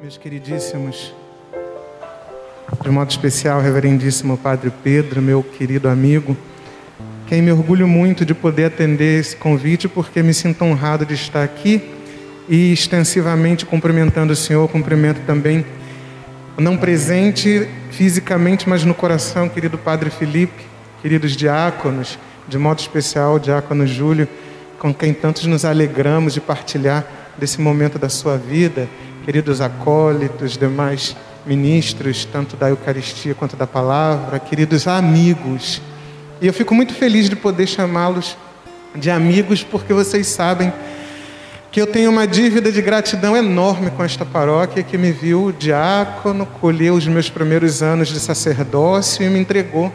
Meus queridíssimos, de modo especial, reverendíssimo Padre Pedro, meu querido amigo, quem me orgulho muito de poder atender esse convite, porque me sinto honrado de estar aqui e extensivamente cumprimentando o Senhor, cumprimento também, não presente fisicamente, mas no coração, querido Padre Felipe, queridos diáconos, de modo especial, o diácono Júlio, com quem tantos nos alegramos de partilhar desse momento da sua vida queridos acólitos, demais ministros, tanto da Eucaristia quanto da palavra, queridos amigos. E eu fico muito feliz de poder chamá-los de amigos, porque vocês sabem que eu tenho uma dívida de gratidão enorme com esta paróquia que me viu diácono, colheu os meus primeiros anos de sacerdócio e me entregou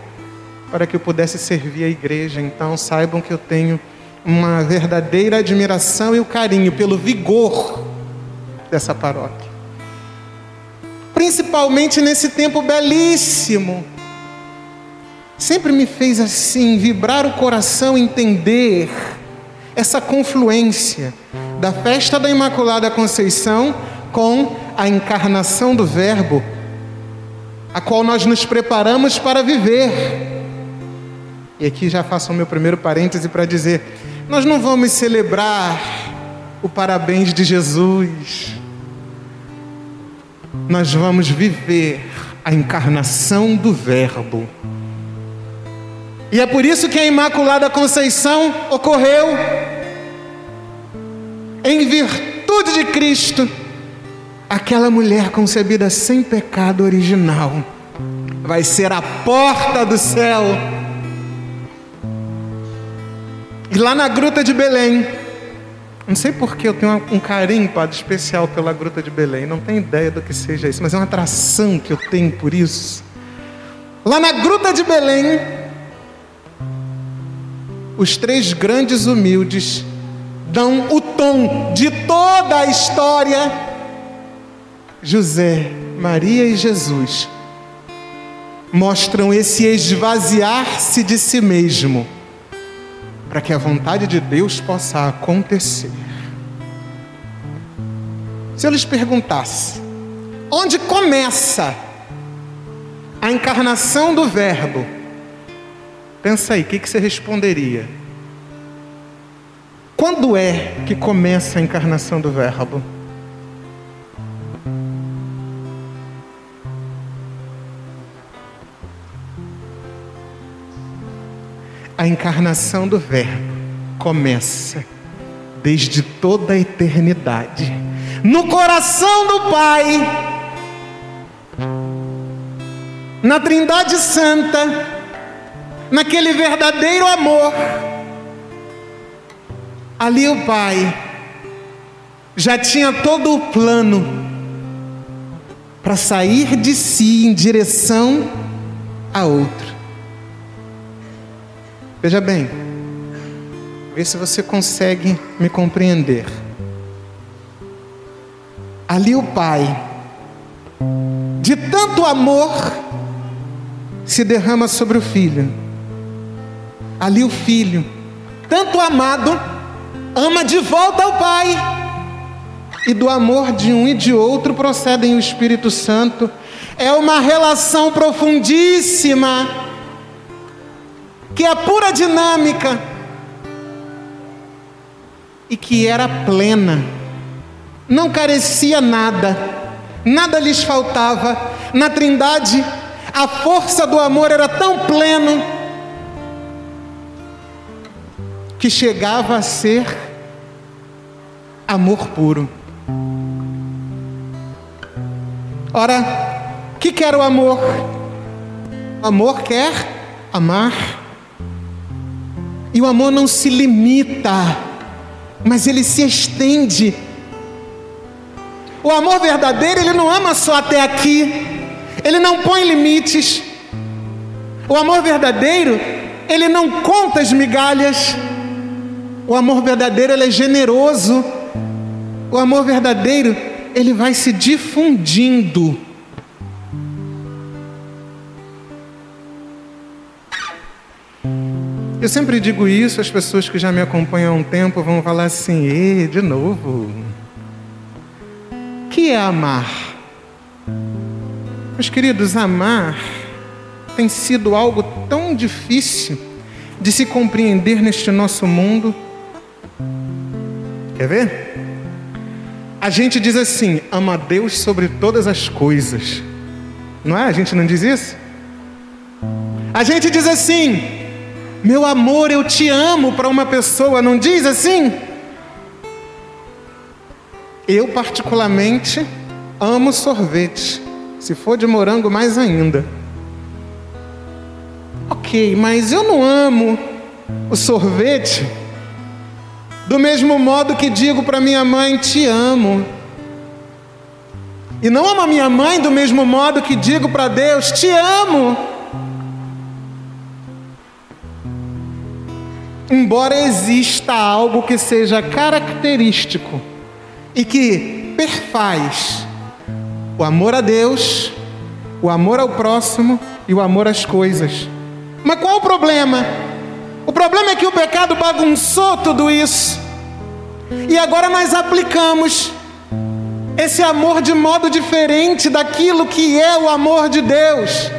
para que eu pudesse servir a igreja. Então saibam que eu tenho uma verdadeira admiração e o carinho pelo vigor dessa paróquia. Principalmente nesse tempo belíssimo. Sempre me fez assim vibrar o coração, entender essa confluência da festa da Imaculada Conceição com a encarnação do Verbo, a qual nós nos preparamos para viver. E aqui já faço o meu primeiro parêntese para dizer: nós não vamos celebrar o parabéns de Jesus, nós vamos viver a encarnação do Verbo. E é por isso que a Imaculada Conceição ocorreu em virtude de Cristo. Aquela mulher concebida sem pecado original vai ser a porta do céu. E lá na gruta de Belém, não sei porque eu tenho um carinho, Padre, especial pela Gruta de Belém. Não tenho ideia do que seja isso, mas é uma atração que eu tenho por isso. Lá na Gruta de Belém, os três grandes humildes dão o tom de toda a história. José, Maria e Jesus mostram esse esvaziar-se de si mesmo para que a vontade de Deus possa acontecer. Se eu lhes perguntasse, onde começa a encarnação do Verbo? Pensa aí, o que, que você responderia? Quando é que começa a encarnação do Verbo? A encarnação do Verbo começa desde toda a eternidade, no coração do Pai, na Trindade Santa, naquele verdadeiro amor. Ali o Pai já tinha todo o plano para sair de si em direção a outro. Veja bem, vê se você consegue me compreender. Ali o Pai, de tanto amor, se derrama sobre o Filho. Ali o Filho, tanto amado, ama de volta ao Pai. E do amor de um e de outro procedem o Espírito Santo. É uma relação profundíssima que é pura dinâmica e que era plena, não carecia nada, nada lhes faltava. Na Trindade, a força do amor era tão pleno que chegava a ser amor puro. Ora, o que quer o amor? O amor quer amar. E o amor não se limita, mas ele se estende. O amor verdadeiro, ele não ama só até aqui, ele não põe limites. O amor verdadeiro, ele não conta as migalhas. O amor verdadeiro, ele é generoso. O amor verdadeiro, ele vai se difundindo. Eu sempre digo isso, as pessoas que já me acompanham há um tempo vão falar assim: e de novo. O que é amar? Meus queridos, amar tem sido algo tão difícil de se compreender neste nosso mundo. Quer ver? A gente diz assim: ama Deus sobre todas as coisas. Não é? A gente não diz isso? A gente diz assim: meu amor, eu te amo para uma pessoa, não diz assim? Eu, particularmente, amo sorvete. Se for de morango, mais ainda. Ok, mas eu não amo o sorvete do mesmo modo que digo para minha mãe: Te amo. E não amo a minha mãe do mesmo modo que digo para Deus: Te amo. Embora exista algo que seja característico e que perfaz o amor a Deus, o amor ao próximo e o amor às coisas. Mas qual o problema? O problema é que o pecado bagunçou tudo isso. E agora nós aplicamos esse amor de modo diferente daquilo que é o amor de Deus.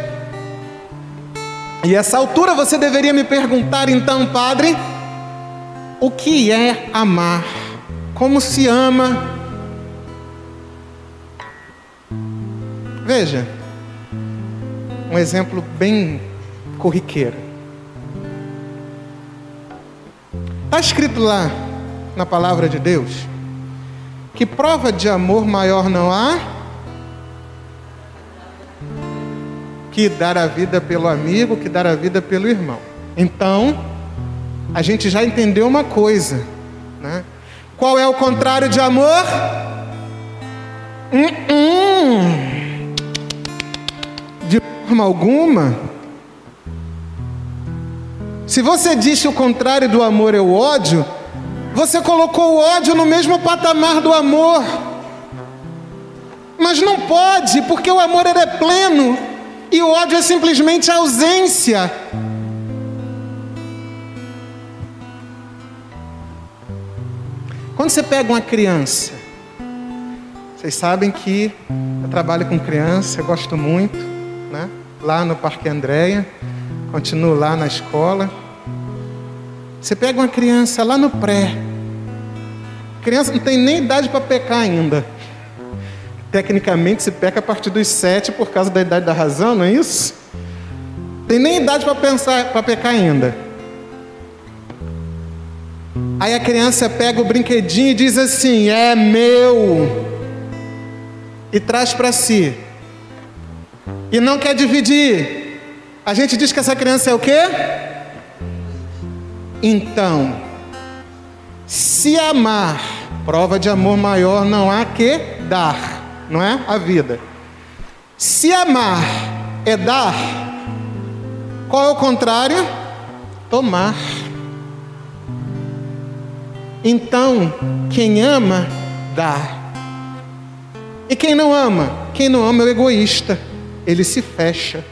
E essa altura você deveria me perguntar então, Padre, o que é amar? Como se ama? Veja, um exemplo bem corriqueiro. Está escrito lá na palavra de Deus que prova de amor maior não há que dar a vida pelo amigo, que dar a vida pelo irmão. Então, a gente já entendeu uma coisa, né? Qual é o contrário de amor? Hum, hum. De forma alguma. Se você diz que o contrário do amor é o ódio, você colocou o ódio no mesmo patamar do amor. Mas não pode, porque o amor é pleno e o ódio é simplesmente ausência. Quando você pega uma criança, vocês sabem que eu trabalho com criança, eu gosto muito, né? Lá no Parque Andréia, continuo lá na escola. Você pega uma criança lá no pré, criança não tem nem idade para pecar ainda. Tecnicamente se peca a partir dos sete por causa da idade da razão, não é isso? Tem nem idade para pensar, para pecar ainda. Aí a criança pega o brinquedinho e diz assim: "É meu". E traz para si. E não quer dividir. A gente diz que essa criança é o quê? Então, se amar, prova de amor maior não há que dar, não é? A vida. Se amar é dar, qual é o contrário? Tomar. Então, quem ama, dá. E quem não ama? Quem não ama é o egoísta. Ele se fecha.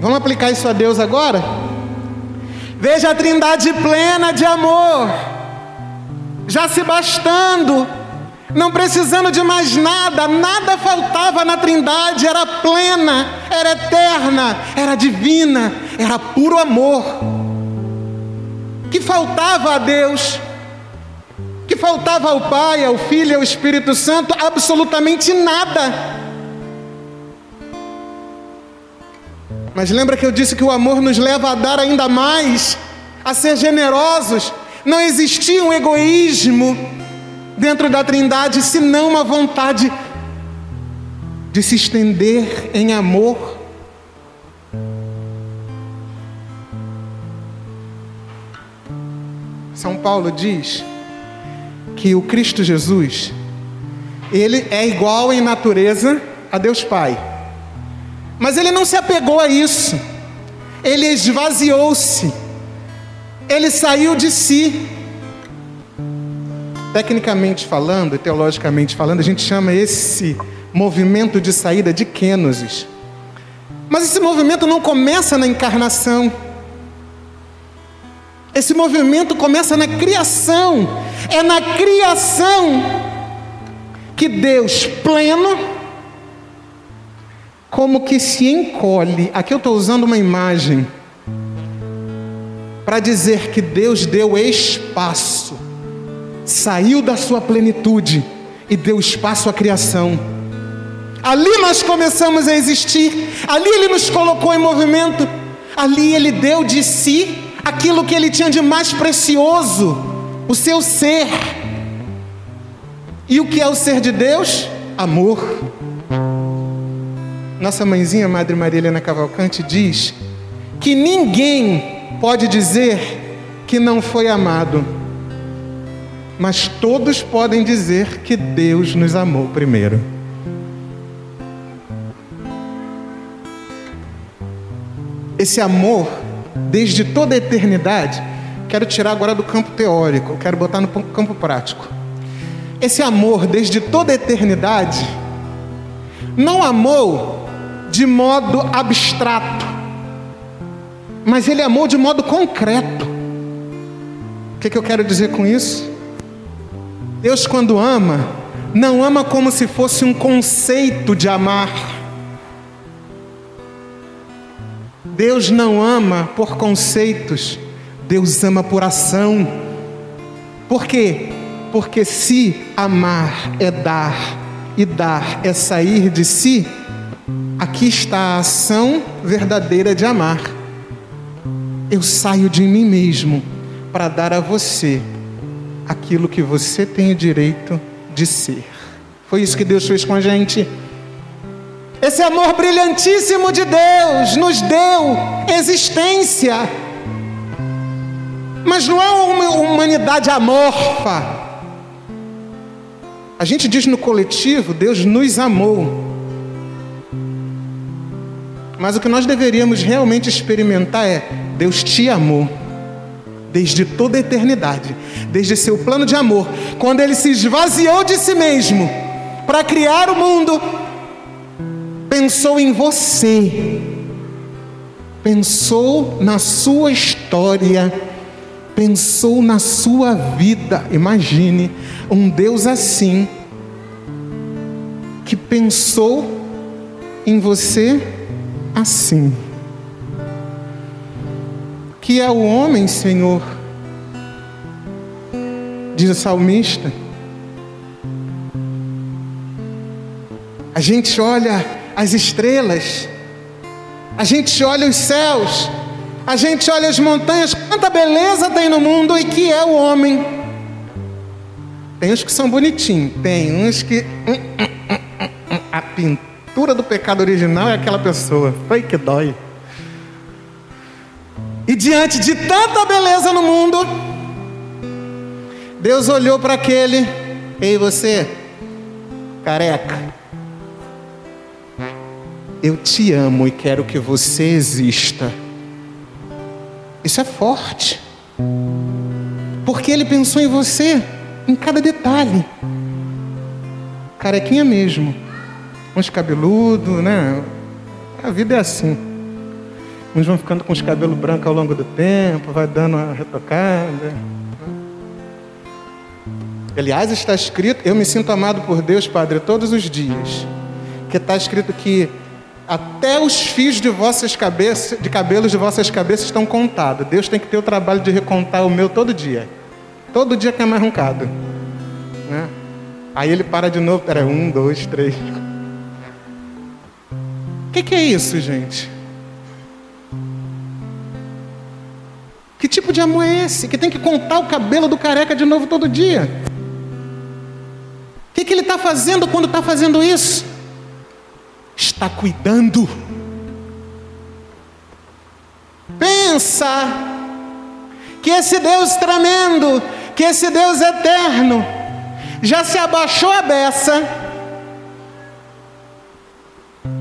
Vamos aplicar isso a Deus agora? Veja a trindade plena de amor, já se bastando, não precisando de mais nada, nada faltava na trindade, era plena, era eterna, era divina, era puro amor. Que faltava a Deus, que faltava ao Pai, ao Filho ao Espírito Santo, absolutamente nada. Mas lembra que eu disse que o amor nos leva a dar ainda mais, a ser generosos. Não existia um egoísmo dentro da Trindade, senão uma vontade de se estender em amor. São Paulo diz que o Cristo Jesus, ele é igual em natureza a Deus Pai. Mas ele não se apegou a isso, ele esvaziou-se, ele saiu de si. Tecnicamente falando e teologicamente falando, a gente chama esse movimento de saída de kenosis. Mas esse movimento não começa na encarnação. Esse movimento começa na criação. É na criação que Deus pleno como que se encolhe. Aqui eu estou usando uma imagem para dizer que Deus deu espaço, saiu da sua plenitude e deu espaço à criação. Ali nós começamos a existir, ali Ele nos colocou em movimento, ali Ele deu de si aquilo que Ele tinha de mais precioso, o seu ser. E o que é o ser de Deus? Amor. Nossa mãezinha, Madre Maria Helena Cavalcante, diz que ninguém pode dizer que não foi amado, mas todos podem dizer que Deus nos amou primeiro. Esse amor, desde toda a eternidade, quero tirar agora do campo teórico, quero botar no campo prático. Esse amor, desde toda a eternidade, não amou de modo abstrato, mas ele amou de modo concreto. O que, que eu quero dizer com isso? Deus, quando ama, não ama como se fosse um conceito de amar Deus não ama por conceitos, Deus ama por ação. Por quê? Porque se amar é dar e dar é sair de si, aqui está a ação verdadeira de amar. Eu saio de mim mesmo para dar a você aquilo que você tem o direito de ser. Foi isso que Deus fez com a gente. Esse amor brilhantíssimo de Deus nos deu existência. Mas não é uma humanidade amorfa. A gente diz no coletivo, Deus nos amou. Mas o que nós deveríamos realmente experimentar é: Deus te amou desde toda a eternidade, desde seu plano de amor, quando ele se esvaziou de si mesmo para criar o mundo pensou em você, pensou na sua história, pensou na sua vida. Imagine um Deus assim, que pensou em você assim. Que é o homem, Senhor, diz o salmista. A gente olha as estrelas, a gente olha os céus, a gente olha as montanhas, quanta beleza tem no mundo e que é o homem. Tem uns que são bonitinhos, tem uns que. Hum, hum, hum, a pintura do pecado original é aquela pessoa. Foi que dói. E diante de tanta beleza no mundo, Deus olhou para aquele, ei você, careca, eu te amo e quero que você exista. Isso é forte. Porque ele pensou em você, em cada detalhe. Carequinha mesmo. Uns cabeludo, né? A vida é assim. Uns vão ficando com os cabelos brancos ao longo do tempo, vai dando uma retocada. Aliás, está escrito, eu me sinto amado por Deus, Padre, todos os dias. Que está escrito que até os fios de vossas cabeças, de cabelos de vossas cabeças estão contados. Deus tem que ter o trabalho de recontar o meu todo dia. Todo dia que é mais arrancado. Né? Aí ele para de novo. Pera, um, dois, três. O que, que é isso, gente? Que tipo de amor é esse? Que tem que contar o cabelo do careca de novo todo dia? O que, que ele está fazendo quando está fazendo isso? está cuidando. Pensa que esse Deus tremendo, que esse Deus eterno, já se abaixou a beça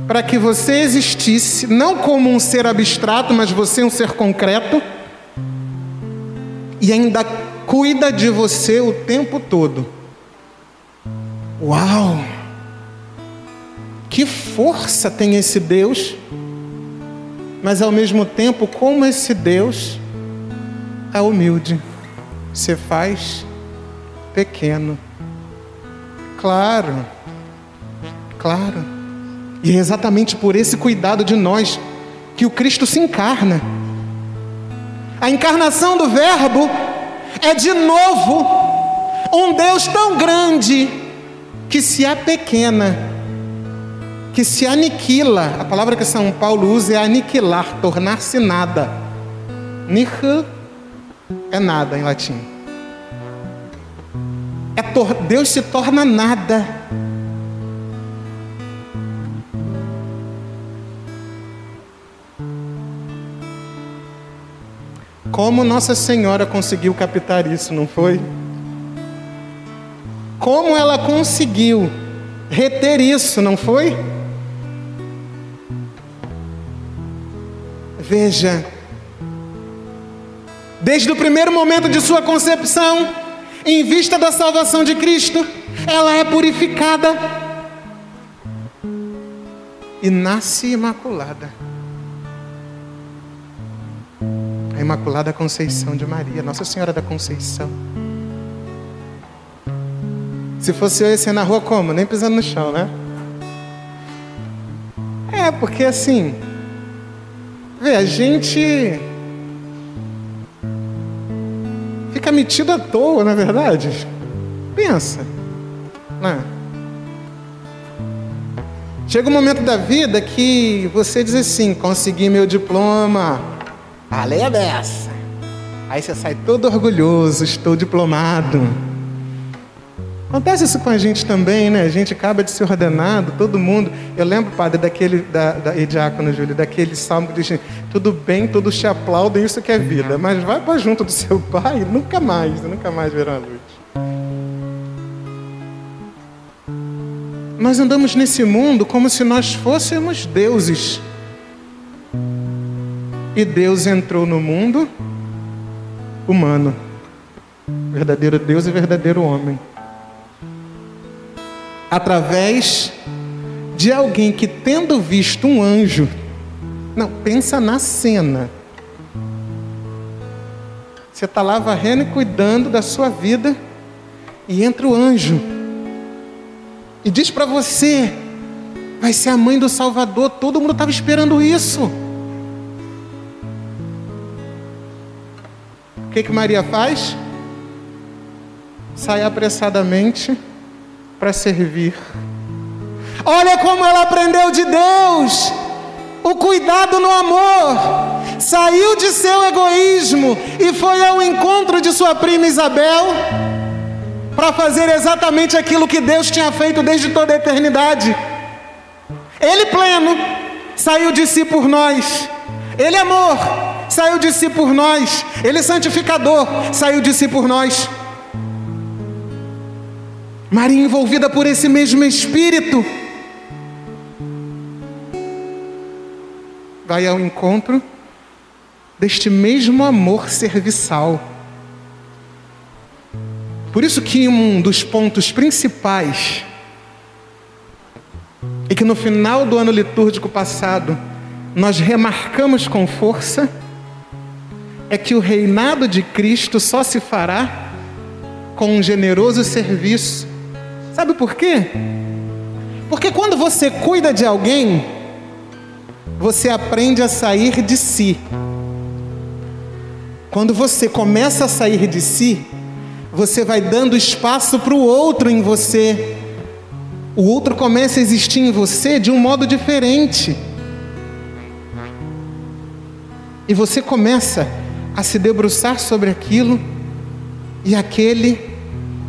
para que você existisse, não como um ser abstrato, mas você um ser concreto, e ainda cuida de você o tempo todo. Uau! Que força tem esse Deus, mas ao mesmo tempo, como esse Deus é humilde, se faz pequeno. Claro, claro. E é exatamente por esse cuidado de nós que o Cristo se encarna. A encarnação do Verbo é de novo um Deus tão grande que se apequena, que se aniquila. A palavra que São Paulo usa é aniquilar, tornar-se nada. Nihil é nada em latim. É Deus se torna nada. Como Nossa Senhora conseguiu captar isso, não foi? Como ela conseguiu reter isso, não foi? Veja, desde o primeiro momento de sua concepção, em vista da salvação de Cristo, ela é purificada e nasce imaculada. Imaculada Conceição de Maria, Nossa Senhora da Conceição. Se fosse eu, ia na rua como? Nem pisando no chão, né? É, porque assim, vê, a gente fica metido à toa, na é verdade. Pensa, né? Chega um momento da vida que você diz assim: consegui meu diploma, a lei é dessa. Aí você sai todo orgulhoso, estou diplomado. Acontece isso com a gente também, né? A gente acaba de ser ordenado, todo mundo. Eu lembro, padre, daquele, da, da e diácono Júlio, daquele salmo que diz: tudo bem, todos te aplaudem, isso que é vida. Mas vai para junto do seu pai, nunca mais, nunca mais verão a luz. Nós andamos nesse mundo como se nós fôssemos deuses. E Deus entrou no mundo humano. Verdadeiro Deus e verdadeiro homem através de alguém que, tendo visto um anjo, não, pensa na cena. Você está lá varrendo e cuidando da sua vida, e entra o anjo, e diz para você: vai ser a mãe do Salvador. Todo mundo estava esperando isso. Que, que Maria faz? Sai apressadamente para servir. Olha como ela aprendeu de Deus o cuidado no amor. Saiu de seu egoísmo e foi ao encontro de sua prima Isabel para fazer exatamente aquilo que Deus tinha feito desde toda a eternidade. Ele pleno saiu de si por nós. Ele amor saiu de si por nós. Ele santificador saiu de si por nós. Maria envolvida por esse mesmo Espírito, vai ao encontro deste mesmo amor serviçal. Por isso que um dos pontos principais e que no final do ano litúrgico passado nós remarcamos com força é que o reinado de Cristo só se fará com um generoso serviço Sabe por quê? Porque quando você cuida de alguém, você aprende a sair de si. Quando você começa a sair de si, você vai dando espaço para o outro em você. O outro começa a existir em você de um modo diferente. E você começa a se debruçar sobre aquilo, e aquele,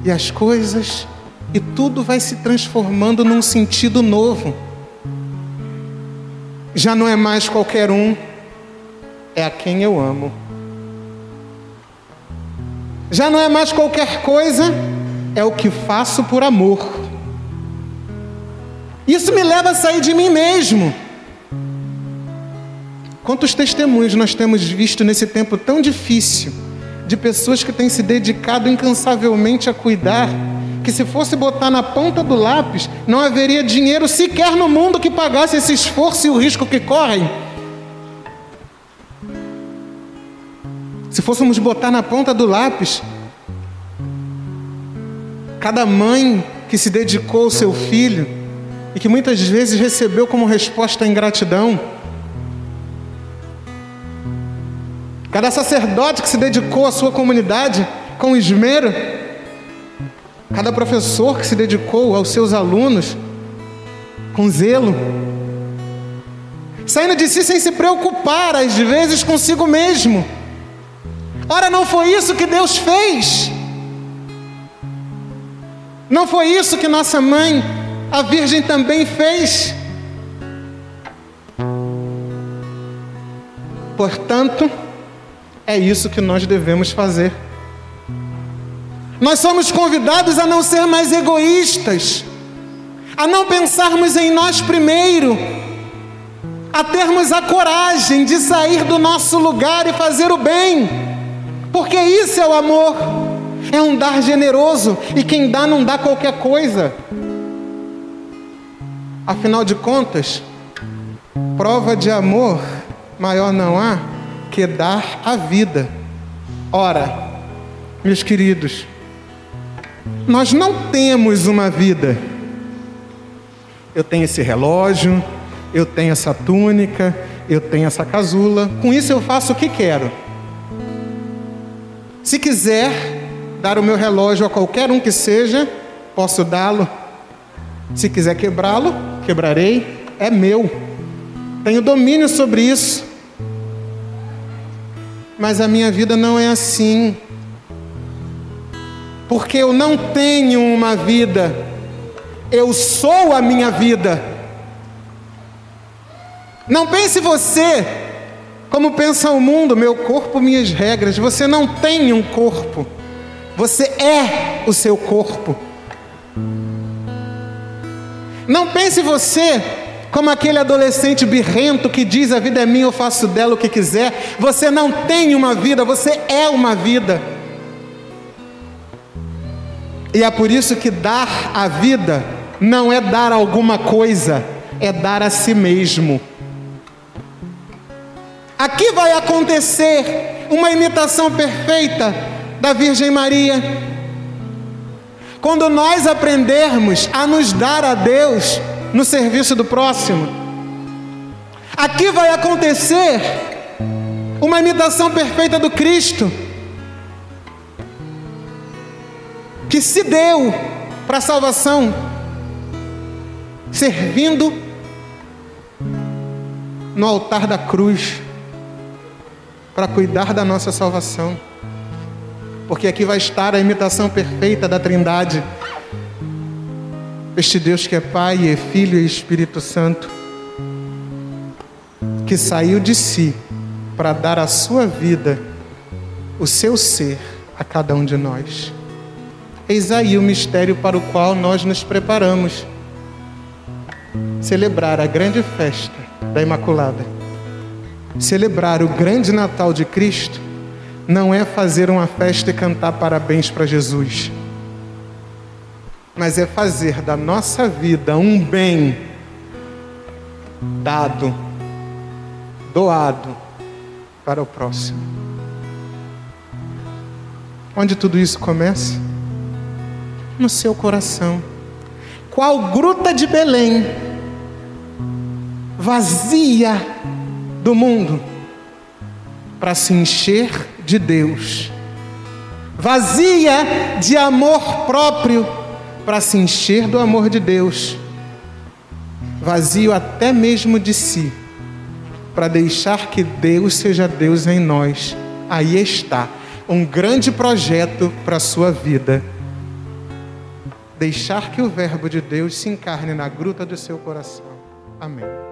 e as coisas, e tudo vai se transformando num sentido novo. Já não é mais qualquer um, é a quem eu amo. Já não é mais qualquer coisa, é o que faço por amor. Isso me leva a sair de mim mesmo. Quantos testemunhos nós temos visto nesse tempo tão difícil de pessoas que têm se dedicado incansavelmente a cuidar que se fosse botar na ponta do lápis, não haveria dinheiro sequer no mundo que pagasse esse esforço e o risco que correm. Se fôssemos botar na ponta do lápis, cada mãe que se dedicou ao seu filho e que muitas vezes recebeu como resposta a ingratidão. Cada sacerdote que se dedicou à sua comunidade com esmero, cada professor que se dedicou aos seus alunos com zelo, saindo de si sem se preocupar, às vezes consigo mesmo. Ora, não foi isso que Deus fez. Não foi isso que nossa mãe, a Virgem, também fez. Portanto, é isso que nós devemos fazer. Nós somos convidados a não ser mais egoístas, a não pensarmos em nós primeiro, a termos a coragem de sair do nosso lugar e fazer o bem, porque isso é o amor, é um dar generoso e quem dá não dá qualquer coisa. Afinal de contas, prova de amor maior não há que dar a vida. Ora, meus queridos, nós não temos uma vida. Eu tenho esse relógio, eu tenho essa túnica, eu tenho essa casula, com isso eu faço o que quero. Se quiser dar o meu relógio a qualquer um que seja, posso dá-lo. Se quiser quebrá-lo, quebrarei, é meu. Tenho domínio sobre isso. Mas a minha vida não é assim. Porque eu não tenho uma vida, eu sou a minha vida. Não pense você como pensa o mundo, meu corpo, minhas regras. Você não tem um corpo, você é o seu corpo. Não pense você como aquele adolescente birrento que diz: A vida é minha, eu faço dela o que quiser. Você não tem uma vida, você é uma vida. E é por isso que dar a vida não é dar alguma coisa, é dar a si mesmo. Aqui vai acontecer uma imitação perfeita da Virgem Maria. Quando nós aprendermos a nos dar a Deus no serviço do próximo. Aqui vai acontecer uma imitação perfeita do Cristo, que se deu para a salvação, servindo no altar da cruz, para cuidar da nossa salvação. Porque aqui vai estar a imitação perfeita da Trindade este Deus que é Pai, é Filho e Espírito Santo, que saiu de si para dar a sua vida, o seu ser a cada um de nós. Eis aí o mistério para o qual nós nos preparamos celebrar a grande festa da Imaculada. Celebrar o grande Natal de Cristo não é fazer uma festa e cantar parabéns para Jesus mas é fazer da nossa vida um bem dado, doado para o próximo. Onde tudo isso começa? No seu coração. Qual gruta de Belém, vazia do mundo, para se encher de Deus, vazia de amor próprio para se encher do amor de Deus, vazio até mesmo de si, para deixar que Deus seja Deus em nós. Aí está um grande projeto para a sua vida. Deixar que o Verbo de Deus se encarne na gruta do seu coração. Amém.